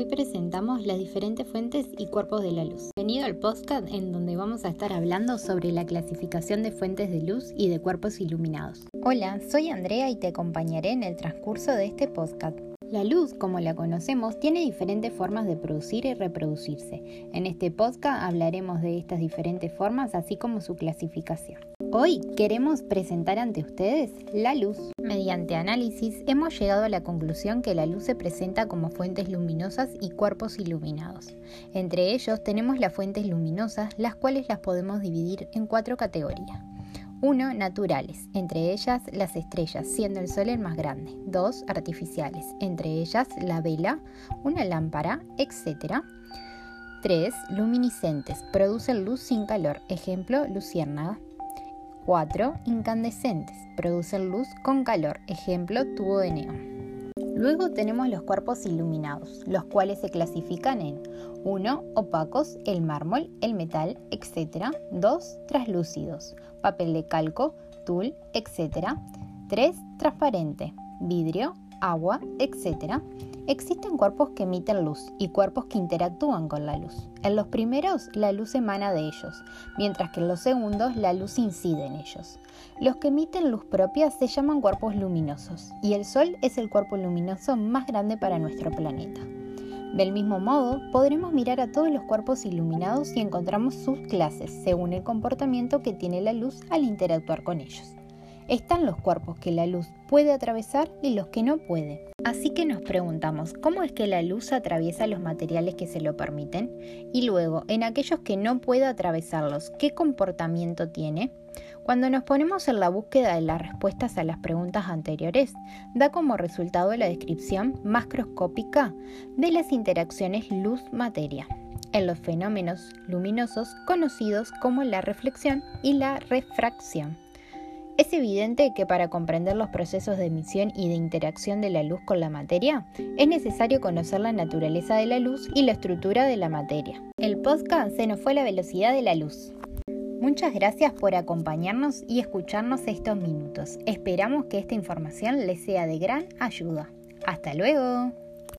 Hoy presentamos las diferentes fuentes y cuerpos de la luz. Bienvenido al podcast en donde vamos a estar hablando sobre la clasificación de fuentes de luz y de cuerpos iluminados. Hola, soy Andrea y te acompañaré en el transcurso de este podcast. La luz, como la conocemos, tiene diferentes formas de producir y reproducirse. En este podcast hablaremos de estas diferentes formas, así como su clasificación. Hoy queremos presentar ante ustedes la luz. Mediante análisis hemos llegado a la conclusión que la luz se presenta como fuentes luminosas y cuerpos iluminados. Entre ellos tenemos las fuentes luminosas, las cuales las podemos dividir en cuatro categorías. 1. Naturales, entre ellas las estrellas, siendo el Sol el más grande. 2. Artificiales, entre ellas la vela, una lámpara, etc. 3. Luminiscentes, producen luz sin calor, ejemplo, luciérnaga. 4. Incandescentes, producen luz con calor, ejemplo, tubo de neón. Luego tenemos los cuerpos iluminados, los cuales se clasifican en 1. Opacos, el mármol, el metal, etc. 2. Translúcidos, papel de calco, tul, etc. 3. Transparente, vidrio, agua, etc. Existen cuerpos que emiten luz y cuerpos que interactúan con la luz. En los primeros, la luz emana de ellos, mientras que en los segundos, la luz incide en ellos. Los que emiten luz propia se llaman cuerpos luminosos, y el Sol es el cuerpo luminoso más grande para nuestro planeta. Del mismo modo, podremos mirar a todos los cuerpos iluminados y encontramos sus clases según el comportamiento que tiene la luz al interactuar con ellos. Están los cuerpos que la luz puede atravesar y los que no puede. Así que nos preguntamos, ¿cómo es que la luz atraviesa los materiales que se lo permiten? Y luego, en aquellos que no puede atravesarlos, ¿qué comportamiento tiene? Cuando nos ponemos en la búsqueda de las respuestas a las preguntas anteriores, da como resultado la descripción macroscópica de las interacciones luz-materia en los fenómenos luminosos conocidos como la reflexión y la refracción. Es evidente que para comprender los procesos de emisión y de interacción de la luz con la materia, es necesario conocer la naturaleza de la luz y la estructura de la materia. El podcast se nos fue la velocidad de la luz. Muchas gracias por acompañarnos y escucharnos estos minutos. Esperamos que esta información les sea de gran ayuda. Hasta luego.